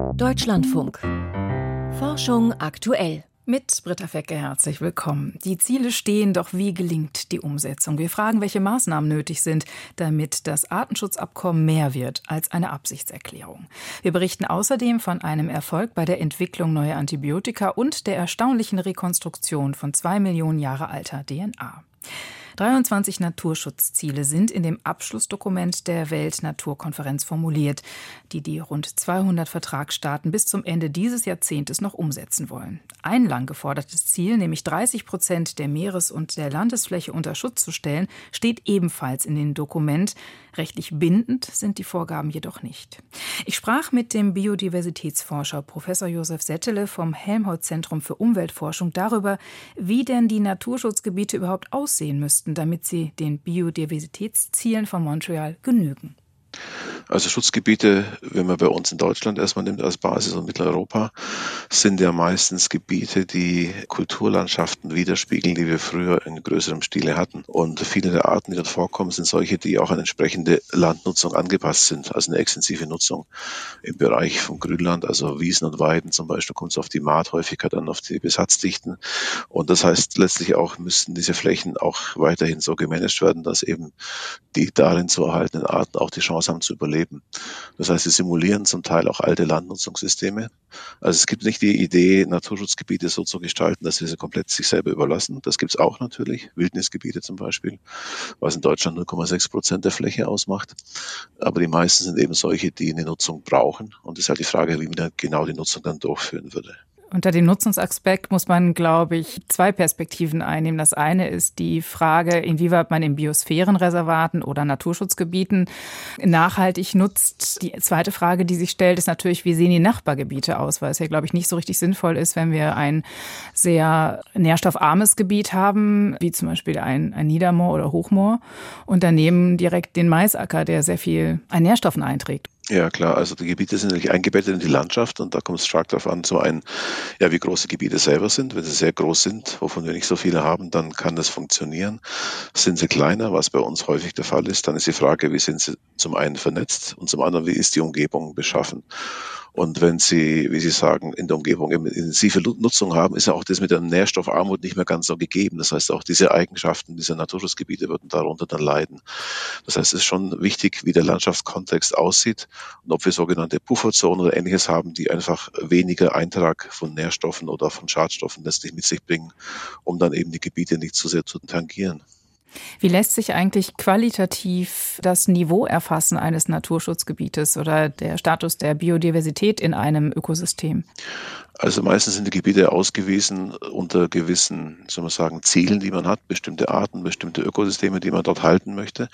Deutschlandfunk. Forschung aktuell. Mit Britta Fecke herzlich willkommen. Die Ziele stehen, doch wie gelingt die Umsetzung? Wir fragen, welche Maßnahmen nötig sind, damit das Artenschutzabkommen mehr wird als eine Absichtserklärung. Wir berichten außerdem von einem Erfolg bei der Entwicklung neuer Antibiotika und der erstaunlichen Rekonstruktion von zwei Millionen Jahre alter DNA. 23 Naturschutzziele sind in dem Abschlussdokument der Weltnaturkonferenz formuliert, die die rund 200 Vertragsstaaten bis zum Ende dieses Jahrzehntes noch umsetzen wollen. Ein lang gefordertes Ziel, nämlich 30 Prozent der Meeres- und der Landesfläche unter Schutz zu stellen, steht ebenfalls in dem Dokument. Rechtlich bindend sind die Vorgaben jedoch nicht. Ich sprach mit dem Biodiversitätsforscher Professor Josef Settele vom Helmholtz-Zentrum für Umweltforschung darüber, wie denn die Naturschutzgebiete überhaupt aussehen müssten leisten, damit sie den Biodiversitätszielen von Montreal genügen. Also Schutzgebiete, wenn man bei uns in Deutschland erstmal nimmt als Basis und Mitteleuropa, sind ja meistens Gebiete, die Kulturlandschaften widerspiegeln, die wir früher in größerem Stile hatten. Und viele der Arten, die dort vorkommen, sind solche, die auch an entsprechende Landnutzung angepasst sind, also eine extensive Nutzung im Bereich von Grünland, also Wiesen und Weiden zum Beispiel, kommt es auf die Mahthäufigkeit an, auf die Besatzdichten. Und das heißt letztlich auch, müssten diese Flächen auch weiterhin so gemanagt werden, dass eben die darin zu erhaltenen Arten auch die Chance haben zu überleben. Das heißt, sie simulieren zum Teil auch alte Landnutzungssysteme. Also es gibt nicht die Idee, Naturschutzgebiete so zu gestalten, dass wir sie komplett sich selber überlassen. Das gibt es auch natürlich, Wildnisgebiete zum Beispiel, was in Deutschland 0,6 Prozent der Fläche ausmacht. Aber die meisten sind eben solche, die eine Nutzung brauchen. Und es ist halt die Frage, wie man genau die Nutzung dann durchführen würde. Unter dem Nutzungsaspekt muss man, glaube ich, zwei Perspektiven einnehmen. Das eine ist die Frage, inwieweit man in Biosphärenreservaten oder Naturschutzgebieten nachhaltig nutzt. Die zweite Frage, die sich stellt, ist natürlich, wie sehen die Nachbargebiete aus? Weil es ja, glaube ich, nicht so richtig sinnvoll ist, wenn wir ein sehr nährstoffarmes Gebiet haben, wie zum Beispiel ein, ein Niedermoor oder Hochmoor, und daneben direkt den Maisacker, der sehr viel an Nährstoffen einträgt. Ja, klar. Also die Gebiete sind natürlich eingebettet in die Landschaft und da kommt es stark darauf an, so ein, ja, wie groß die Gebiete selber sind. Wenn sie sehr groß sind, wovon wir nicht so viele haben, dann kann das funktionieren. Sind sie kleiner, was bei uns häufig der Fall ist, dann ist die Frage, wie sind sie zum einen vernetzt und zum anderen, wie ist die Umgebung beschaffen. Und wenn Sie, wie Sie sagen, in der Umgebung intensive Nutzung haben, ist ja auch das mit der Nährstoffarmut nicht mehr ganz so gegeben. Das heißt, auch diese Eigenschaften dieser Naturschutzgebiete würden darunter dann leiden. Das heißt, es ist schon wichtig, wie der Landschaftskontext aussieht und ob wir sogenannte Pufferzonen oder ähnliches haben, die einfach weniger Eintrag von Nährstoffen oder von Schadstoffen letztlich mit sich bringen, um dann eben die Gebiete nicht zu sehr zu tangieren. Wie lässt sich eigentlich qualitativ das Niveau erfassen eines Naturschutzgebietes oder der Status der Biodiversität in einem Ökosystem? Also meistens sind die Gebiete ausgewiesen unter gewissen, soll man sagen, Zielen, die man hat, bestimmte Arten, bestimmte Ökosysteme, die man dort halten möchte.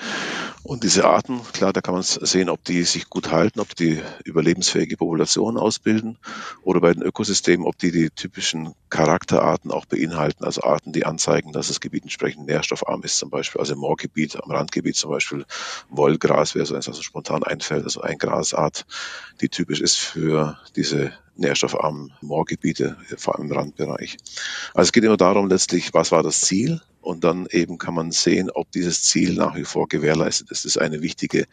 Und diese Arten, klar, da kann man sehen, ob die sich gut halten, ob die überlebensfähige Populationen ausbilden oder bei den Ökosystemen, ob die die typischen Charakterarten auch beinhalten, also Arten, die anzeigen, dass das Gebiet entsprechend nährstoffarm ist, zum Beispiel, also im Moorgebiet, am Randgebiet zum Beispiel Wollgras wäre so eins, also spontan einfällt, also ein Grasart, die typisch ist für diese nährstoffarmen Moorgebiete, vor allem im Randbereich. Also es geht immer darum letztlich, was war das Ziel? Und dann eben kann man sehen, ob dieses Ziel nach wie vor gewährleistet ist. Das ist eine wichtige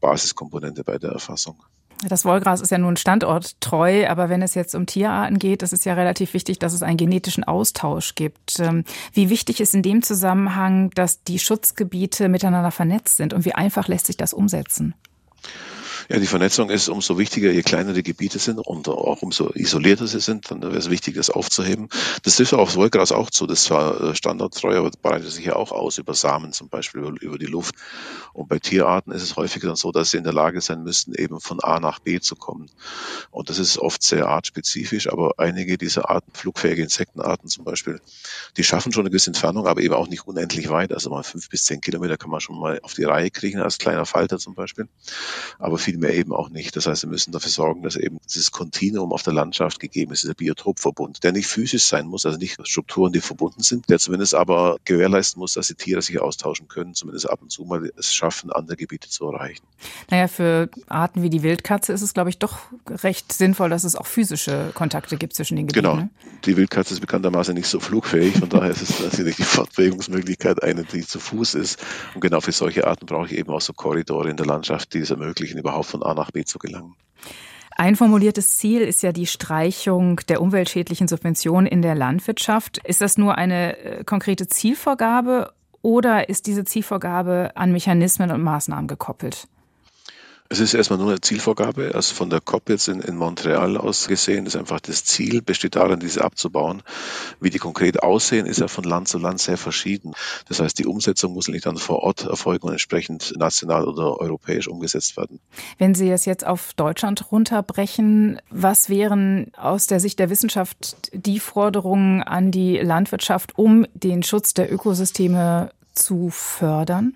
Basiskomponente bei der Erfassung. Das Wollgras ist ja nun standorttreu, aber wenn es jetzt um Tierarten geht, ist es ja relativ wichtig, dass es einen genetischen Austausch gibt. Ähm, wie wichtig ist in dem Zusammenhang, dass die Schutzgebiete miteinander vernetzt sind und wie einfach lässt sich das umsetzen? Ja, die Vernetzung ist umso wichtiger, je kleiner die Gebiete sind und auch umso isolierter sie sind, dann wäre es wichtig, das aufzuheben. Das trifft auf Wollgras auch zu. Das war äh, standardtreu, aber breitet sich ja auch aus über Samen zum Beispiel, über, über die Luft. Und bei Tierarten ist es häufiger dann so, dass sie in der Lage sein müssten, eben von A nach B zu kommen. Und das ist oft sehr artspezifisch, aber einige dieser Arten, flugfähige Insektenarten zum Beispiel, die schaffen schon eine gewisse Entfernung, aber eben auch nicht unendlich weit. Also mal fünf bis zehn Kilometer kann man schon mal auf die Reihe kriegen, als kleiner Falter zum Beispiel. Aber viel mehr eben auch nicht. Das heißt, wir müssen dafür sorgen, dass eben dieses Kontinuum auf der Landschaft gegeben ist, dieser Biotopverbund, der nicht physisch sein muss, also nicht Strukturen, die verbunden sind, der zumindest aber gewährleisten muss, dass die Tiere sich austauschen können, zumindest ab und zu mal es schaffen, andere Gebiete zu erreichen. Naja, für Arten wie die Wildkatze ist es, glaube ich, doch recht sinnvoll, dass es auch physische Kontakte gibt zwischen den Gebieten. Genau. Ne? Die Wildkatze ist bekanntermaßen nicht so flugfähig, von daher ist es natürlich die Fortbewegungsmöglichkeit eine, die zu Fuß ist. Und genau für solche Arten brauche ich eben auch so Korridore in der Landschaft, die es ermöglichen, überhaupt von A nach B zu gelangen. Ein formuliertes Ziel ist ja die Streichung der umweltschädlichen Subventionen in der Landwirtschaft. Ist das nur eine äh, konkrete Zielvorgabe oder ist diese Zielvorgabe an Mechanismen und Maßnahmen gekoppelt? Es ist erstmal nur eine Zielvorgabe, also von der COP jetzt in, in Montreal aus gesehen, ist einfach das Ziel, besteht darin, diese abzubauen. Wie die konkret aussehen, ist ja von Land zu Land sehr verschieden. Das heißt, die Umsetzung muss nicht dann vor Ort erfolgen und entsprechend national oder europäisch umgesetzt werden. Wenn Sie es jetzt auf Deutschland runterbrechen, was wären aus der Sicht der Wissenschaft die Forderungen an die Landwirtschaft, um den Schutz der Ökosysteme zu fördern?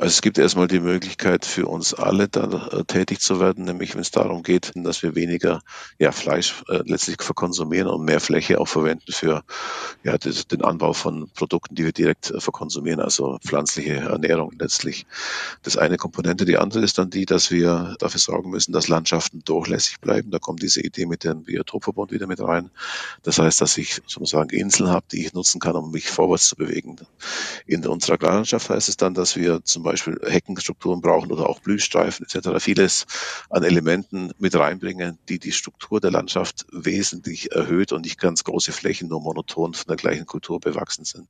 Also es gibt erstmal die Möglichkeit für uns alle da äh, tätig zu werden, nämlich wenn es darum geht, dass wir weniger ja, Fleisch äh, letztlich verkonsumieren und mehr Fläche auch verwenden für ja, das, den Anbau von Produkten, die wir direkt äh, verkonsumieren, also pflanzliche Ernährung letztlich. Das eine Komponente. Die andere ist dann die, dass wir dafür sorgen müssen, dass Landschaften durchlässig bleiben. Da kommt diese Idee mit dem Biotopverbund wieder mit rein. Das heißt, dass ich sozusagen Inseln habe, die ich nutzen kann, um mich vorwärts zu bewegen. In unserer Agrarlandschaft heißt es dann, dass wir zum Beispiel Beispiel Heckenstrukturen brauchen oder auch Blühstreifen etc. Vieles an Elementen mit reinbringen, die die Struktur der Landschaft wesentlich erhöht und nicht ganz große Flächen nur monoton von der gleichen Kultur bewachsen sind.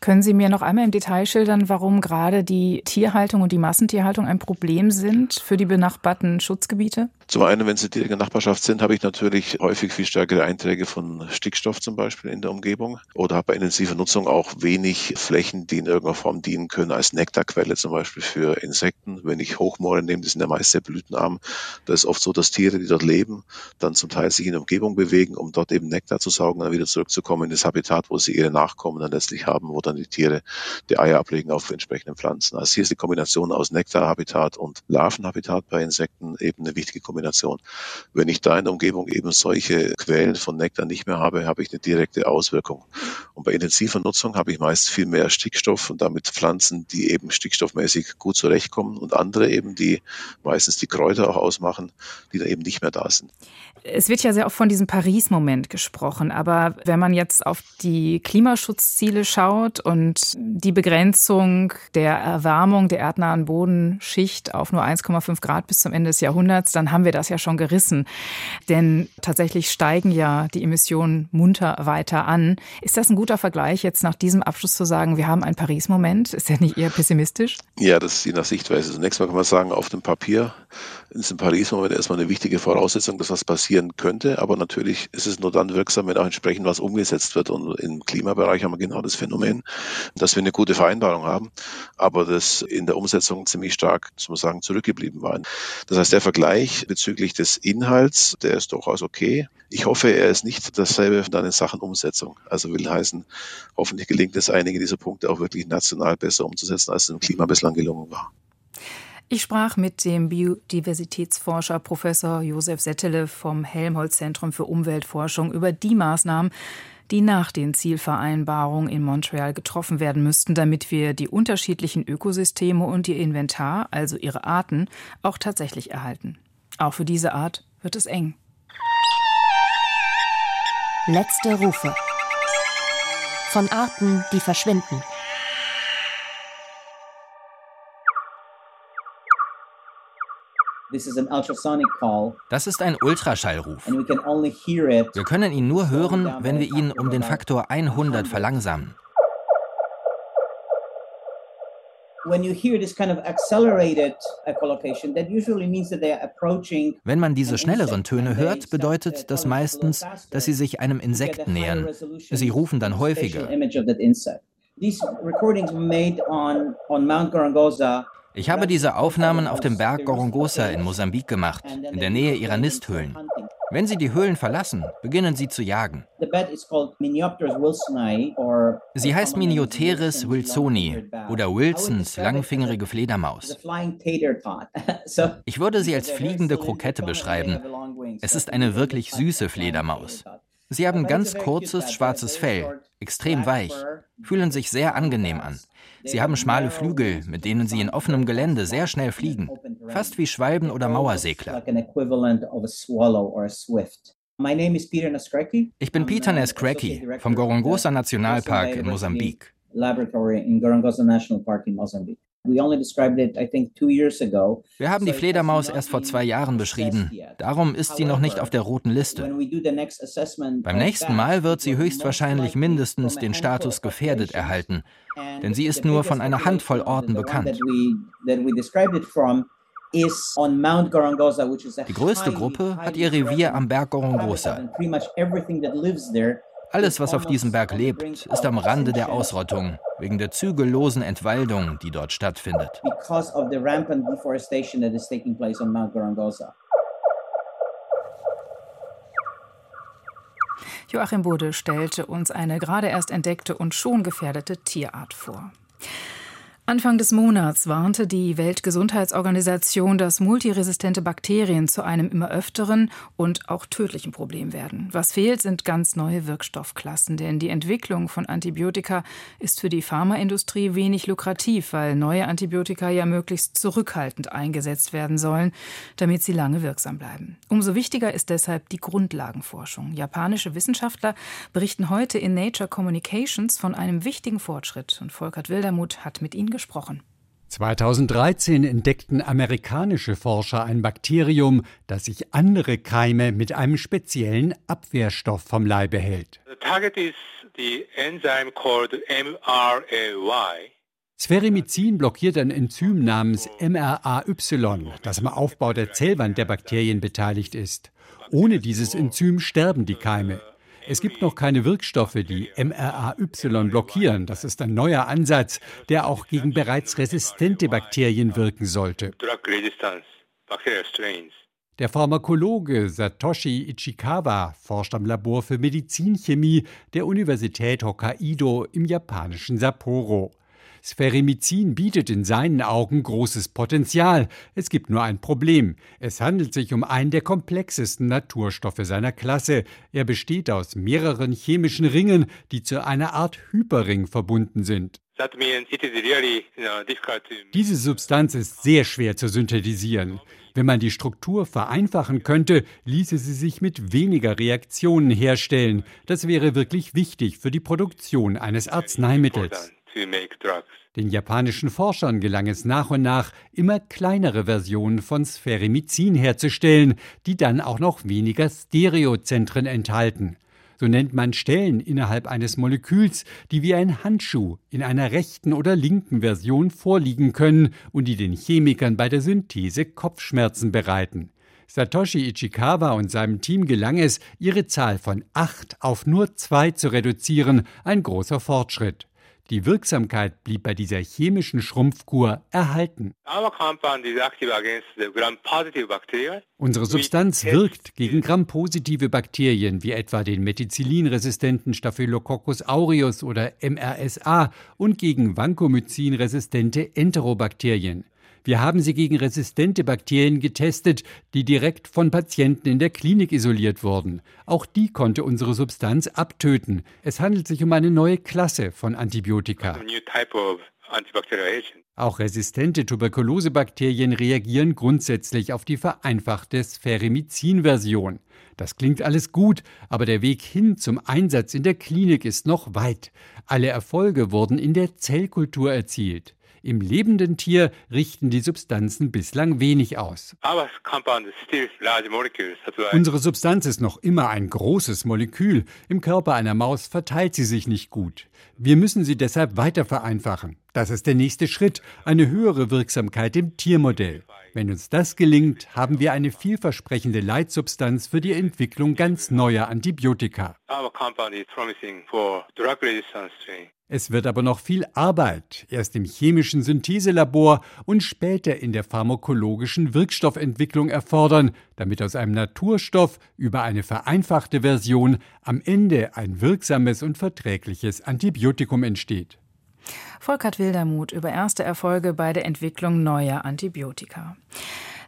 Können Sie mir noch einmal im Detail schildern, warum gerade die Tierhaltung und die Massentierhaltung ein Problem sind für die benachbarten Schutzgebiete? Zum einen, wenn sie direkt in der Nachbarschaft sind, habe ich natürlich häufig viel stärkere Einträge von Stickstoff zum Beispiel in der Umgebung oder habe bei intensiver Nutzung auch wenig Flächen, die in irgendeiner Form dienen können als Nektarquelle zum Beispiel für Insekten. Wenn ich Hochmoore nehme, die sind ja meist sehr blütenarm, da ist oft so, dass Tiere, die dort leben, dann zum Teil sich in der Umgebung bewegen, um dort eben Nektar zu saugen, dann wieder zurückzukommen in das Habitat, wo sie ihre Nachkommen dann letztlich haben, wo dann die Tiere die Eier ablegen auf entsprechenden Pflanzen. Also hier ist die Kombination aus Nektarhabitat und Larvenhabitat bei Insekten eben eine wichtige Kombination Kombination. Wenn ich da in der Umgebung eben solche Quellen von Nektar nicht mehr habe, habe ich eine direkte Auswirkung. Und bei intensiver Nutzung habe ich meist viel mehr Stickstoff und damit Pflanzen, die eben stickstoffmäßig gut zurechtkommen und andere eben, die meistens die Kräuter auch ausmachen, die da eben nicht mehr da sind. Es wird ja sehr oft von diesem Paris-Moment gesprochen, aber wenn man jetzt auf die Klimaschutzziele schaut und die Begrenzung der Erwärmung der erdnahen Bodenschicht auf nur 1,5 Grad bis zum Ende des Jahrhunderts, dann haben wir das ja schon gerissen. Denn tatsächlich steigen ja die Emissionen munter weiter an. Ist das ein guter Vergleich, jetzt nach diesem Abschluss zu sagen, wir haben einen Paris-Moment? Ist der nicht eher pessimistisch? Ja, das ist je nach Sichtweise. Zunächst mal kann man sagen, auf dem Papier ist ein Paris-Moment erstmal eine wichtige Voraussetzung, dass was passieren könnte. Aber natürlich ist es nur dann wirksam, wenn auch entsprechend was umgesetzt wird. Und im Klimabereich haben wir genau das Phänomen, dass wir eine gute Vereinbarung haben, aber das in der Umsetzung ziemlich stark, muss man sagen, zurückgeblieben war. Das heißt, der Vergleich bezüglich des Inhalts, der ist durchaus okay. Ich hoffe, er ist nicht dasselbe dann in Sachen Umsetzung. Also will heißen, hoffentlich gelingt es, einige dieser Punkte auch wirklich national besser umzusetzen, als es im Klima bislang gelungen war. Ich sprach mit dem Biodiversitätsforscher Professor Josef Settele vom Helmholtz-Zentrum für Umweltforschung über die Maßnahmen, die nach den Zielvereinbarungen in Montreal getroffen werden müssten, damit wir die unterschiedlichen Ökosysteme und ihr Inventar, also ihre Arten, auch tatsächlich erhalten. Auch für diese Art wird es eng. Letzte Rufe. Von Arten, die verschwinden. Das ist ein Ultraschallruf. Wir können ihn nur hören, wenn wir ihn um den Faktor 100 verlangsamen. Wenn man diese schnelleren Töne hört, bedeutet das meistens, dass sie sich einem Insekt nähern. Sie rufen dann häufiger. Ich habe diese Aufnahmen auf dem Berg Gorongosa in Mosambik gemacht, in der Nähe ihrer Nisthöhlen. Wenn sie die Höhlen verlassen, beginnen sie zu jagen. Sie heißt Minioteris wilsoni oder Wilsons langfingerige Fledermaus. Ich würde sie als fliegende Krokette beschreiben. Es ist eine wirklich süße Fledermaus. Sie haben ganz kurzes schwarzes Fell, extrem weich, fühlen sich sehr angenehm an. Sie haben schmale Flügel, mit denen sie in offenem Gelände sehr schnell fliegen, fast wie Schwalben oder Mauersegler. Ich bin Peter Nescracky vom Gorongosa Nationalpark in Mosambik. Wir haben die Fledermaus erst vor zwei Jahren beschrieben. Darum ist sie noch nicht auf der roten Liste. Beim nächsten Mal wird sie höchstwahrscheinlich mindestens den Status gefährdet erhalten, denn sie ist nur von einer Handvoll Orten bekannt. Die größte Gruppe hat ihr Revier am Berg Gorongosa. Alles, was auf diesem Berg lebt, ist am Rande der Ausrottung, wegen der zügellosen Entwaldung, die dort stattfindet. Joachim Bode stellte uns eine gerade erst entdeckte und schon gefährdete Tierart vor. Anfang des Monats warnte die Weltgesundheitsorganisation, dass multiresistente Bakterien zu einem immer öfteren und auch tödlichen Problem werden. Was fehlt, sind ganz neue Wirkstoffklassen, denn die Entwicklung von Antibiotika ist für die Pharmaindustrie wenig lukrativ, weil neue Antibiotika ja möglichst zurückhaltend eingesetzt werden sollen, damit sie lange wirksam bleiben. Umso wichtiger ist deshalb die Grundlagenforschung. Japanische Wissenschaftler berichten heute in Nature Communications von einem wichtigen Fortschritt und Volkert Wildermuth hat mit ihnen gesprochen. 2013 entdeckten amerikanische Forscher ein Bakterium, das sich andere Keime mit einem speziellen Abwehrstoff vom Leibe hält. The target is the enzyme called MRAY. Sphäremizin blockiert ein Enzym namens MRAY, das am Aufbau der Zellwand der Bakterien beteiligt ist. Ohne dieses Enzym sterben die Keime. Es gibt noch keine Wirkstoffe, die MRAY blockieren. Das ist ein neuer Ansatz, der auch gegen bereits resistente Bakterien wirken sollte. Der Pharmakologe Satoshi Ichikawa forscht am Labor für Medizinchemie der Universität Hokkaido im japanischen Sapporo. Spherimizin bietet in seinen Augen großes Potenzial. Es gibt nur ein Problem. Es handelt sich um einen der komplexesten Naturstoffe seiner Klasse. Er besteht aus mehreren chemischen Ringen, die zu einer Art Hyperring verbunden sind. Diese Substanz ist sehr schwer zu synthetisieren. Wenn man die Struktur vereinfachen könnte, ließe sie sich mit weniger Reaktionen herstellen. Das wäre wirklich wichtig für die Produktion eines Arzneimittels. Den japanischen Forschern gelang es nach und nach, immer kleinere Versionen von Spherimizin herzustellen, die dann auch noch weniger Stereozentren enthalten. So nennt man Stellen innerhalb eines Moleküls, die wie ein Handschuh in einer rechten oder linken Version vorliegen können und die den Chemikern bei der Synthese Kopfschmerzen bereiten. Satoshi Ichikawa und seinem Team gelang es, ihre Zahl von acht auf nur zwei zu reduzieren, ein großer Fortschritt. Die Wirksamkeit blieb bei dieser chemischen Schrumpfkur erhalten. Unsere Substanz wirkt gegen grampositive Bakterien wie etwa den methicillinresistenten Staphylococcus aureus oder MRSA und gegen Vancomycin-resistente Enterobakterien. Wir haben sie gegen resistente Bakterien getestet, die direkt von Patienten in der Klinik isoliert wurden. Auch die konnte unsere Substanz abtöten. Es handelt sich um eine neue Klasse von Antibiotika. Auch resistente Tuberkulosebakterien reagieren grundsätzlich auf die vereinfachte Spherimizin-Version. Das klingt alles gut, aber der Weg hin zum Einsatz in der Klinik ist noch weit. Alle Erfolge wurden in der Zellkultur erzielt. Im lebenden Tier richten die Substanzen bislang wenig aus. Unsere Substanz ist noch immer ein großes Molekül. Im Körper einer Maus verteilt sie sich nicht gut. Wir müssen sie deshalb weiter vereinfachen. Das ist der nächste Schritt, eine höhere Wirksamkeit im Tiermodell. Wenn uns das gelingt, haben wir eine vielversprechende Leitsubstanz für die Entwicklung ganz neuer Antibiotika. Es wird aber noch viel Arbeit, erst im chemischen Syntheselabor und später in der pharmakologischen Wirkstoffentwicklung erfordern, damit aus einem Naturstoff über eine vereinfachte Version am Ende ein wirksames und verträgliches Antibiotikum entsteht. Volkert Wildermuth über erste Erfolge bei der Entwicklung neuer Antibiotika.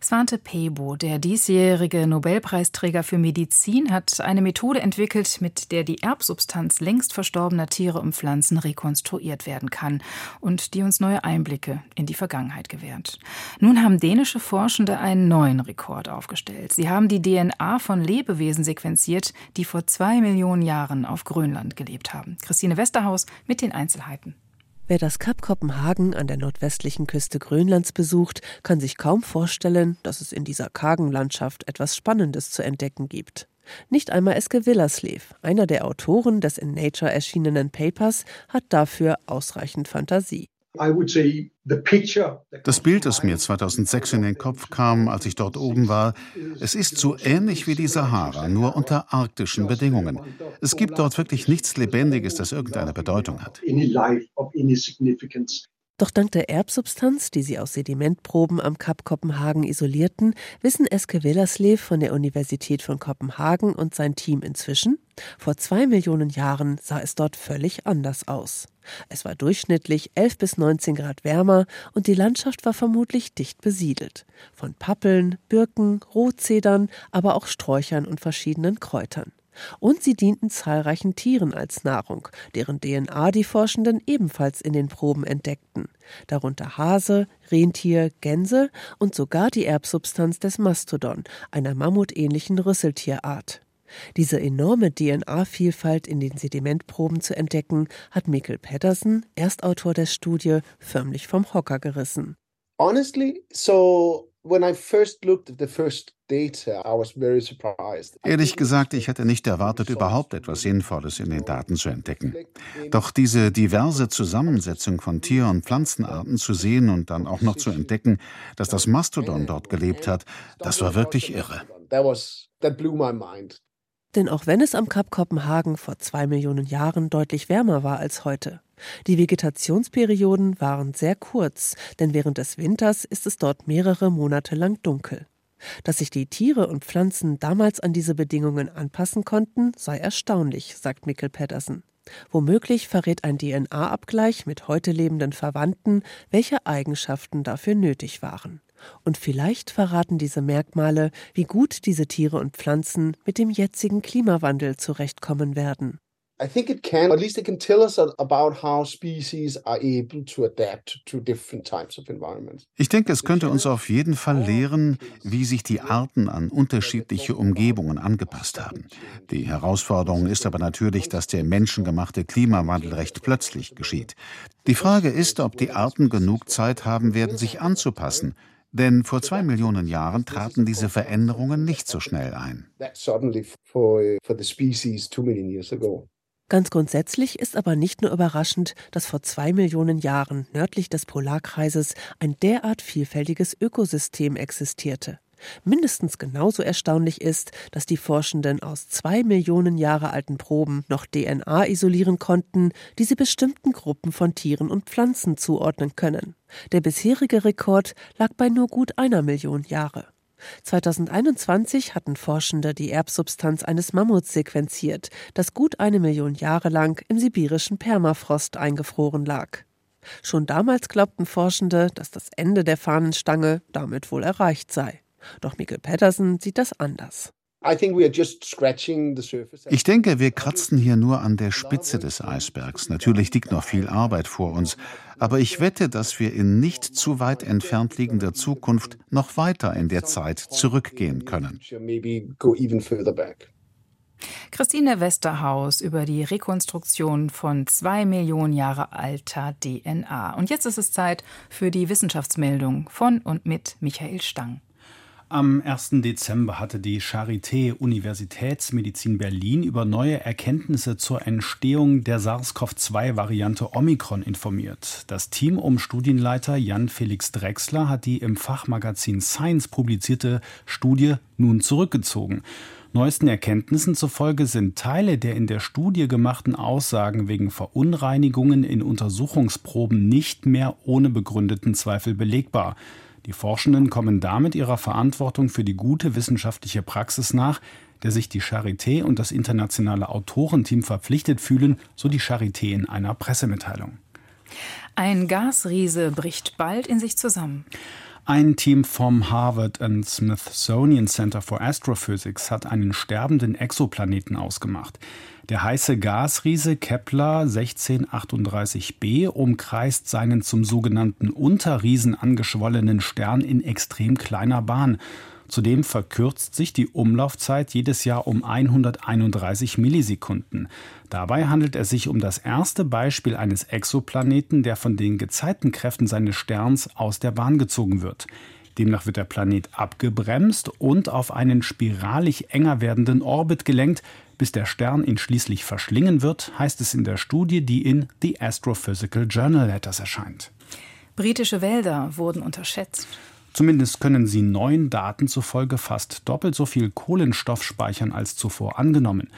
Svante Pebo, der diesjährige Nobelpreisträger für Medizin, hat eine Methode entwickelt, mit der die Erbsubstanz längst verstorbener Tiere und Pflanzen rekonstruiert werden kann und die uns neue Einblicke in die Vergangenheit gewährt. Nun haben dänische Forschende einen neuen Rekord aufgestellt. Sie haben die DNA von Lebewesen sequenziert, die vor zwei Millionen Jahren auf Grönland gelebt haben. Christine Westerhaus mit den Einzelheiten. Wer das Kap Kopenhagen an der nordwestlichen Küste Grönlands besucht, kann sich kaum vorstellen, dass es in dieser kargen Landschaft etwas Spannendes zu entdecken gibt. Nicht einmal Eske Willerslev, einer der Autoren des in Nature erschienenen Papers, hat dafür ausreichend Fantasie. Das Bild, das mir 2006 in den Kopf kam, als ich dort oben war, es ist so ähnlich wie die Sahara, nur unter arktischen Bedingungen. Es gibt dort wirklich nichts Lebendiges, das irgendeine Bedeutung hat. Doch dank der Erbsubstanz, die sie aus Sedimentproben am Kap Kopenhagen isolierten, wissen Eske Willerslev von der Universität von Kopenhagen und sein Team inzwischen, vor zwei Millionen Jahren sah es dort völlig anders aus. Es war durchschnittlich 11 bis 19 Grad wärmer und die Landschaft war vermutlich dicht besiedelt. Von Pappeln, Birken, Rotzedern, aber auch Sträuchern und verschiedenen Kräutern. Und sie dienten zahlreichen Tieren als Nahrung, deren DNA die Forschenden ebenfalls in den Proben entdeckten, darunter Hase, Rentier, Gänse und sogar die Erbsubstanz des Mastodon, einer mammutähnlichen Rüsseltierart. Diese enorme DNA-Vielfalt in den Sedimentproben zu entdecken, hat Mikkel Pedersen, Erstautor der Studie, förmlich vom Hocker gerissen. Honestly, so Ehrlich gesagt, ich hätte nicht erwartet, überhaupt etwas Sinnvolles in den Daten zu entdecken. Doch diese diverse Zusammensetzung von Tier- und Pflanzenarten zu sehen und dann auch noch zu entdecken, dass das Mastodon dort gelebt hat, das war wirklich irre. Denn auch wenn es am Kap Kopenhagen vor zwei Millionen Jahren deutlich wärmer war als heute, die Vegetationsperioden waren sehr kurz, denn während des Winters ist es dort mehrere Monate lang dunkel. Dass sich die Tiere und Pflanzen damals an diese Bedingungen anpassen konnten, sei erstaunlich, sagt Mikkel Pedersen. Womöglich verrät ein DNA-Abgleich mit heute lebenden Verwandten, welche Eigenschaften dafür nötig waren. Und vielleicht verraten diese Merkmale, wie gut diese Tiere und Pflanzen mit dem jetzigen Klimawandel zurechtkommen werden. I think it can, at least it can tell us about how species are able to adapt to different types of environments. Ich denke, es könnte uns auf jeden Fall lehren, wie sich die Arten an unterschiedliche Umgebungen angepasst haben. Die Herausforderung ist aber natürlich, dass der menschengemachte Klimawandel recht plötzlich geschieht. Die Frage ist, ob die Arten genug Zeit haben werden, sich anzupassen. Denn vor zwei Millionen Jahren traten diese Veränderungen nicht so schnell ein. Ganz grundsätzlich ist aber nicht nur überraschend, dass vor zwei Millionen Jahren nördlich des Polarkreises ein derart vielfältiges Ökosystem existierte. Mindestens genauso erstaunlich ist, dass die Forschenden aus zwei Millionen Jahre alten Proben noch DNA isolieren konnten, die sie bestimmten Gruppen von Tieren und Pflanzen zuordnen können. Der bisherige Rekord lag bei nur gut einer Million Jahre. 2021 hatten Forschende die Erbsubstanz eines Mammuts sequenziert, das gut eine Million Jahre lang im sibirischen Permafrost eingefroren lag. Schon damals glaubten Forschende, dass das Ende der Fahnenstange damit wohl erreicht sei. Doch Mikkel Patterson sieht das anders. Ich denke, wir kratzen hier nur an der Spitze des Eisbergs. Natürlich liegt noch viel Arbeit vor uns, aber ich wette, dass wir in nicht zu weit entfernt liegender Zukunft noch weiter in der Zeit zurückgehen können. Christine Westerhaus über die Rekonstruktion von zwei Millionen Jahre alter DNA. Und jetzt ist es Zeit für die Wissenschaftsmeldung von und mit Michael Stang. Am 1. Dezember hatte die Charité Universitätsmedizin Berlin über neue Erkenntnisse zur Entstehung der SARS-CoV-2-Variante Omikron informiert. Das Team um Studienleiter Jan Felix Drexler hat die im Fachmagazin Science publizierte Studie nun zurückgezogen. Neuesten Erkenntnissen zufolge sind Teile der in der Studie gemachten Aussagen wegen Verunreinigungen in Untersuchungsproben nicht mehr ohne begründeten Zweifel belegbar. Die Forschenden kommen damit ihrer Verantwortung für die gute wissenschaftliche Praxis nach, der sich die Charité und das internationale Autorenteam verpflichtet fühlen, so die Charité in einer Pressemitteilung. Ein Gasriese bricht bald in sich zusammen. Ein Team vom Harvard and Smithsonian Center for Astrophysics hat einen sterbenden Exoplaneten ausgemacht. Der heiße Gasriese Kepler 1638b umkreist seinen zum sogenannten Unterriesen angeschwollenen Stern in extrem kleiner Bahn. Zudem verkürzt sich die Umlaufzeit jedes Jahr um 131 Millisekunden. Dabei handelt es sich um das erste Beispiel eines Exoplaneten, der von den Gezeitenkräften seines Sterns aus der Bahn gezogen wird. Demnach wird der Planet abgebremst und auf einen spiralig enger werdenden Orbit gelenkt, bis der Stern ihn schließlich verschlingen wird, heißt es in der Studie, die in The Astrophysical Journal Letters erscheint. Britische Wälder wurden unterschätzt. Zumindest können sie neuen Daten zufolge fast doppelt so viel Kohlenstoff speichern als zuvor angenommen.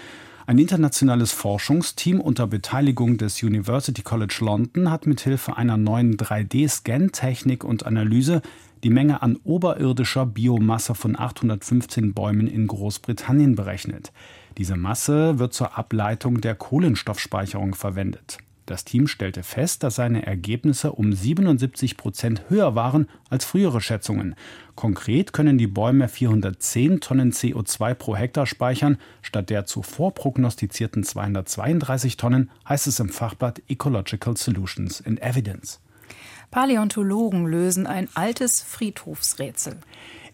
Ein internationales Forschungsteam unter Beteiligung des University College London hat mithilfe einer neuen 3D-Scan-Technik und Analyse die Menge an oberirdischer Biomasse von 815 Bäumen in Großbritannien berechnet. Diese Masse wird zur Ableitung der Kohlenstoffspeicherung verwendet. Das Team stellte fest, dass seine Ergebnisse um 77 Prozent höher waren als frühere Schätzungen. Konkret können die Bäume 410 Tonnen CO2 pro Hektar speichern, statt der zuvor prognostizierten 232 Tonnen, heißt es im Fachblatt Ecological Solutions in Evidence. Paläontologen lösen ein altes Friedhofsrätsel.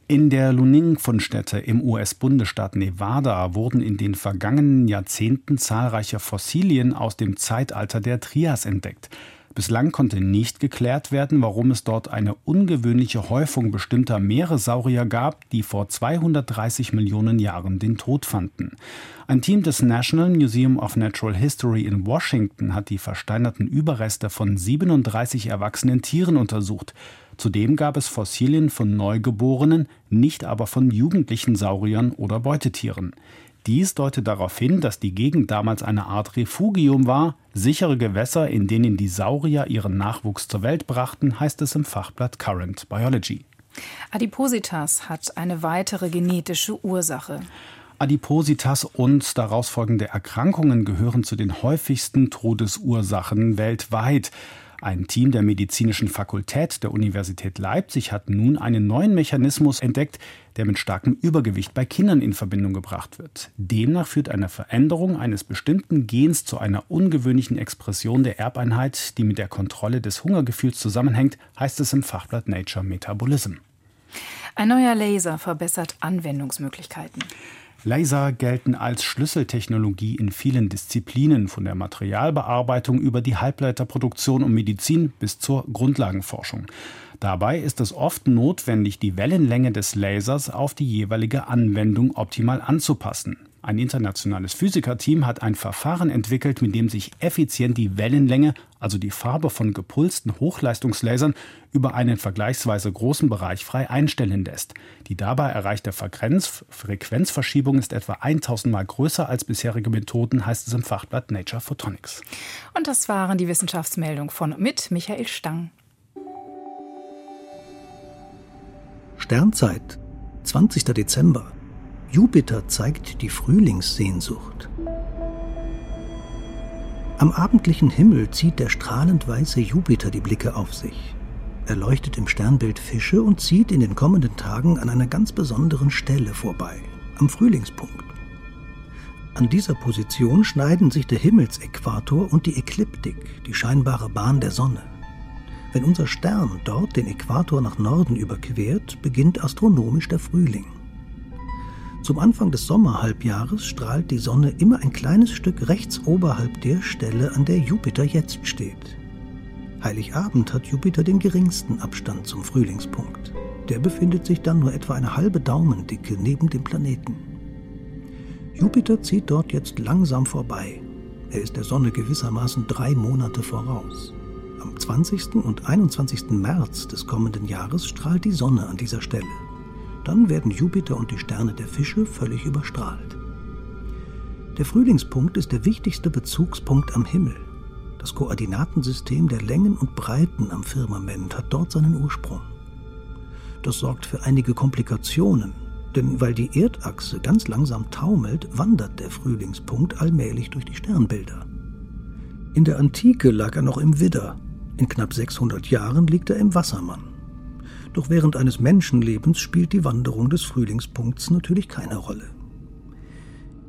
In der Luning-Fundstätte im US-Bundesstaat Nevada wurden in den vergangenen Jahrzehnten zahlreiche Fossilien aus dem Zeitalter der Trias entdeckt. Bislang konnte nicht geklärt werden, warum es dort eine ungewöhnliche Häufung bestimmter Meeressaurier gab, die vor 230 Millionen Jahren den Tod fanden. Ein Team des National Museum of Natural History in Washington hat die versteinerten Überreste von 37 erwachsenen Tieren untersucht. Zudem gab es Fossilien von Neugeborenen, nicht aber von jugendlichen Sauriern oder Beutetieren. Dies deutet darauf hin, dass die Gegend damals eine Art Refugium war, sichere Gewässer, in denen die Saurier ihren Nachwuchs zur Welt brachten, heißt es im Fachblatt Current Biology. Adipositas hat eine weitere genetische Ursache. Adipositas und daraus folgende Erkrankungen gehören zu den häufigsten Todesursachen weltweit. Ein Team der Medizinischen Fakultät der Universität Leipzig hat nun einen neuen Mechanismus entdeckt, der mit starkem Übergewicht bei Kindern in Verbindung gebracht wird. Demnach führt eine Veränderung eines bestimmten Gens zu einer ungewöhnlichen Expression der Erbeinheit, die mit der Kontrolle des Hungergefühls zusammenhängt, heißt es im Fachblatt Nature Metabolism. Ein neuer Laser verbessert Anwendungsmöglichkeiten. Laser gelten als Schlüsseltechnologie in vielen Disziplinen, von der Materialbearbeitung über die Halbleiterproduktion und Medizin bis zur Grundlagenforschung. Dabei ist es oft notwendig, die Wellenlänge des Lasers auf die jeweilige Anwendung optimal anzupassen. Ein internationales Physikerteam hat ein Verfahren entwickelt, mit dem sich effizient die Wellenlänge, also die Farbe von gepulsten Hochleistungslasern, über einen vergleichsweise großen Bereich frei einstellen lässt. Die dabei erreichte Frequenz, Frequenzverschiebung ist etwa 1000 Mal größer als bisherige Methoden, heißt es im Fachblatt Nature Photonics. Und das waren die Wissenschaftsmeldungen von mit Michael Stang. Sternzeit, 20. Dezember. Jupiter zeigt die Frühlingssehnsucht. Am abendlichen Himmel zieht der strahlend weiße Jupiter die Blicke auf sich. Er leuchtet im Sternbild Fische und zieht in den kommenden Tagen an einer ganz besonderen Stelle vorbei, am Frühlingspunkt. An dieser Position schneiden sich der Himmelsäquator und die Ekliptik, die scheinbare Bahn der Sonne. Wenn unser Stern dort den Äquator nach Norden überquert, beginnt astronomisch der Frühling. Zum Anfang des Sommerhalbjahres strahlt die Sonne immer ein kleines Stück rechts oberhalb der Stelle, an der Jupiter jetzt steht. Heiligabend hat Jupiter den geringsten Abstand zum Frühlingspunkt. Der befindet sich dann nur etwa eine halbe Daumendicke neben dem Planeten. Jupiter zieht dort jetzt langsam vorbei. Er ist der Sonne gewissermaßen drei Monate voraus. Am 20. und 21. März des kommenden Jahres strahlt die Sonne an dieser Stelle. Dann werden Jupiter und die Sterne der Fische völlig überstrahlt. Der Frühlingspunkt ist der wichtigste Bezugspunkt am Himmel. Das Koordinatensystem der Längen und Breiten am Firmament hat dort seinen Ursprung. Das sorgt für einige Komplikationen, denn weil die Erdachse ganz langsam taumelt, wandert der Frühlingspunkt allmählich durch die Sternbilder. In der Antike lag er noch im Widder, in knapp 600 Jahren liegt er im Wassermann. Doch während eines Menschenlebens spielt die Wanderung des Frühlingspunkts natürlich keine Rolle.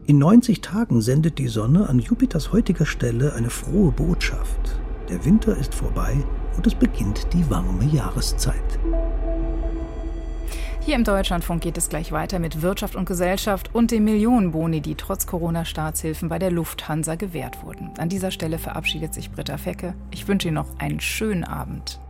In 90 Tagen sendet die Sonne an Jupiters heutiger Stelle eine frohe Botschaft. Der Winter ist vorbei und es beginnt die warme Jahreszeit. Hier im Deutschlandfunk geht es gleich weiter mit Wirtschaft und Gesellschaft und den Millionenboni, die trotz Corona-Staatshilfen bei der Lufthansa gewährt wurden. An dieser Stelle verabschiedet sich Britta Fecke. Ich wünsche Ihnen noch einen schönen Abend.